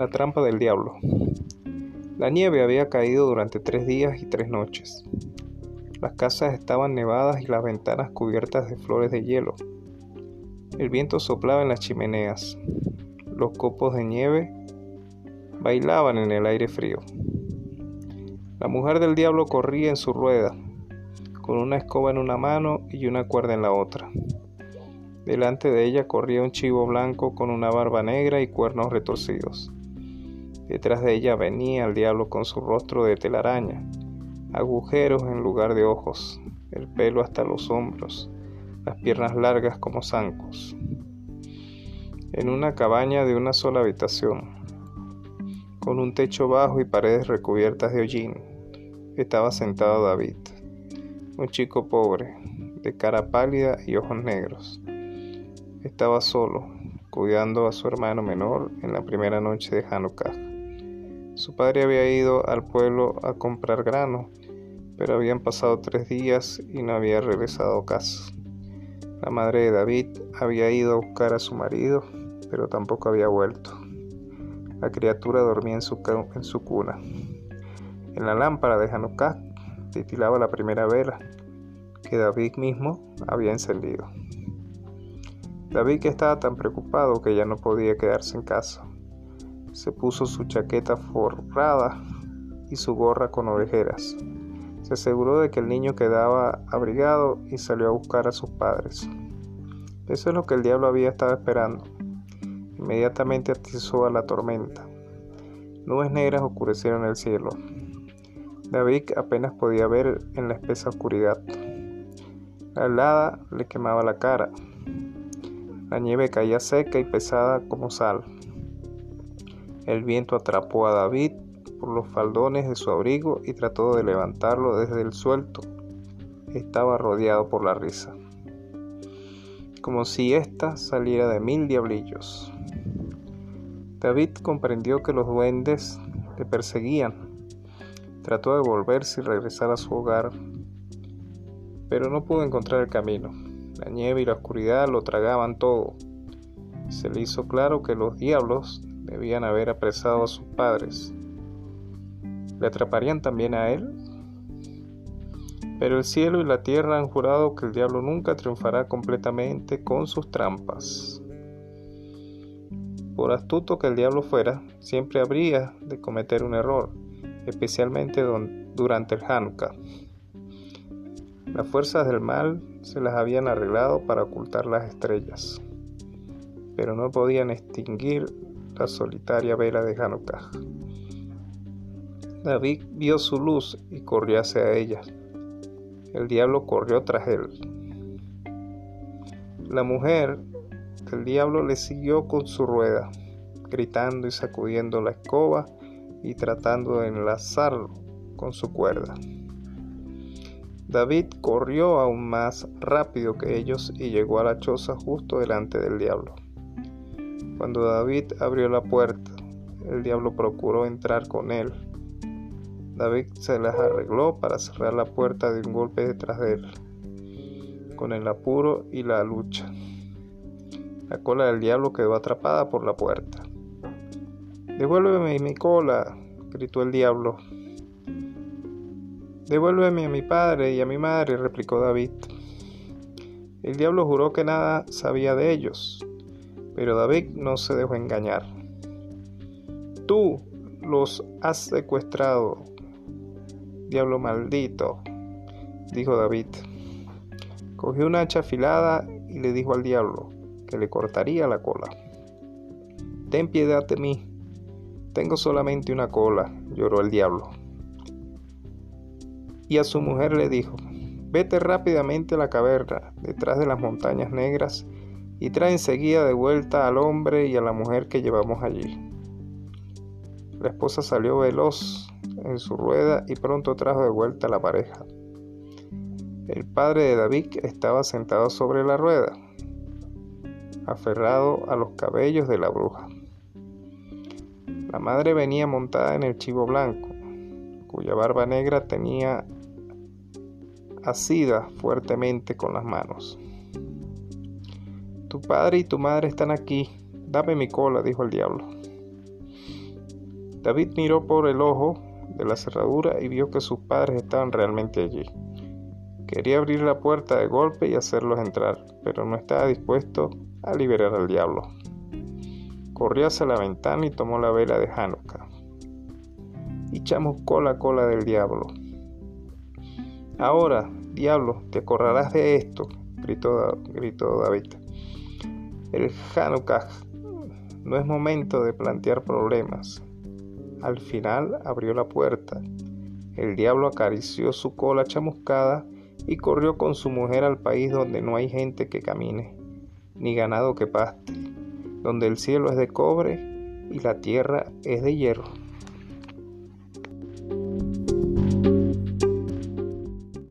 La trampa del diablo. La nieve había caído durante tres días y tres noches. Las casas estaban nevadas y las ventanas cubiertas de flores de hielo. El viento soplaba en las chimeneas. Los copos de nieve bailaban en el aire frío. La mujer del diablo corría en su rueda, con una escoba en una mano y una cuerda en la otra. Delante de ella corría un chivo blanco con una barba negra y cuernos retorcidos. Detrás de ella venía el diablo con su rostro de telaraña, agujeros en lugar de ojos, el pelo hasta los hombros, las piernas largas como zancos. En una cabaña de una sola habitación, con un techo bajo y paredes recubiertas de hollín, estaba sentado David, un chico pobre, de cara pálida y ojos negros. Estaba solo, cuidando a su hermano menor en la primera noche de Hanukkah. Su padre había ido al pueblo a comprar grano, pero habían pasado tres días y no había regresado a casa. La madre de David había ido a buscar a su marido, pero tampoco había vuelto. La criatura dormía en su, en su cuna. En la lámpara de Hanukkah titilaba la primera vela que David mismo había encendido. David estaba tan preocupado que ya no podía quedarse en casa. Se puso su chaqueta forrada y su gorra con orejeras. Se aseguró de que el niño quedaba abrigado y salió a buscar a sus padres. Eso es lo que el diablo había estado esperando. Inmediatamente atizó a la tormenta. Nubes negras oscurecieron el cielo. David apenas podía ver en la espesa oscuridad. La helada le quemaba la cara. La nieve caía seca y pesada como sal. El viento atrapó a David por los faldones de su abrigo y trató de levantarlo desde el suelto. Estaba rodeado por la risa, como si ésta saliera de mil diablillos. David comprendió que los duendes le perseguían. Trató de volverse y regresar a su hogar, pero no pudo encontrar el camino. La nieve y la oscuridad lo tragaban todo. Se le hizo claro que los diablos debían haber apresado a sus padres. ¿Le atraparían también a él? Pero el cielo y la tierra han jurado que el diablo nunca triunfará completamente con sus trampas. Por astuto que el diablo fuera, siempre habría de cometer un error, especialmente durante el Hanukkah. Las fuerzas del mal se las habían arreglado para ocultar las estrellas, pero no podían extinguir solitaria vela de Hanukkah. David vio su luz y corrió hacia ella. El diablo corrió tras él. La mujer del diablo le siguió con su rueda, gritando y sacudiendo la escoba y tratando de enlazarlo con su cuerda. David corrió aún más rápido que ellos y llegó a la choza justo delante del diablo. Cuando David abrió la puerta, el diablo procuró entrar con él. David se las arregló para cerrar la puerta de un golpe detrás de él, con el apuro y la lucha. La cola del diablo quedó atrapada por la puerta. Devuélveme mi cola, gritó el diablo. Devuélveme a mi padre y a mi madre, replicó David. El diablo juró que nada sabía de ellos, pero David no se dejó engañar. Tú los has secuestrado, diablo maldito, dijo David. Cogió una hacha afilada y le dijo al diablo que le cortaría la cola. Ten piedad de mí, tengo solamente una cola, lloró el diablo y a su mujer le dijo, vete rápidamente a la caverna, detrás de las montañas negras, y trae enseguida de vuelta al hombre y a la mujer que llevamos allí. La esposa salió veloz en su rueda y pronto trajo de vuelta a la pareja. El padre de David estaba sentado sobre la rueda, aferrado a los cabellos de la bruja. La madre venía montada en el chivo blanco, cuya barba negra tenía asida fuertemente con las manos. Tu padre y tu madre están aquí. Dame mi cola, dijo el diablo. David miró por el ojo de la cerradura y vio que sus padres estaban realmente allí. Quería abrir la puerta de golpe y hacerlos entrar, pero no estaba dispuesto a liberar al diablo. Corrió hacia la ventana y tomó la vela de Hanukkah. Y chamuscó la cola del diablo. Ahora, diablo, te acordarás de esto, gritó David. El Hanukkah no es momento de plantear problemas. Al final abrió la puerta. El diablo acarició su cola chamuscada y corrió con su mujer al país donde no hay gente que camine, ni ganado que paste, donde el cielo es de cobre y la tierra es de hierro.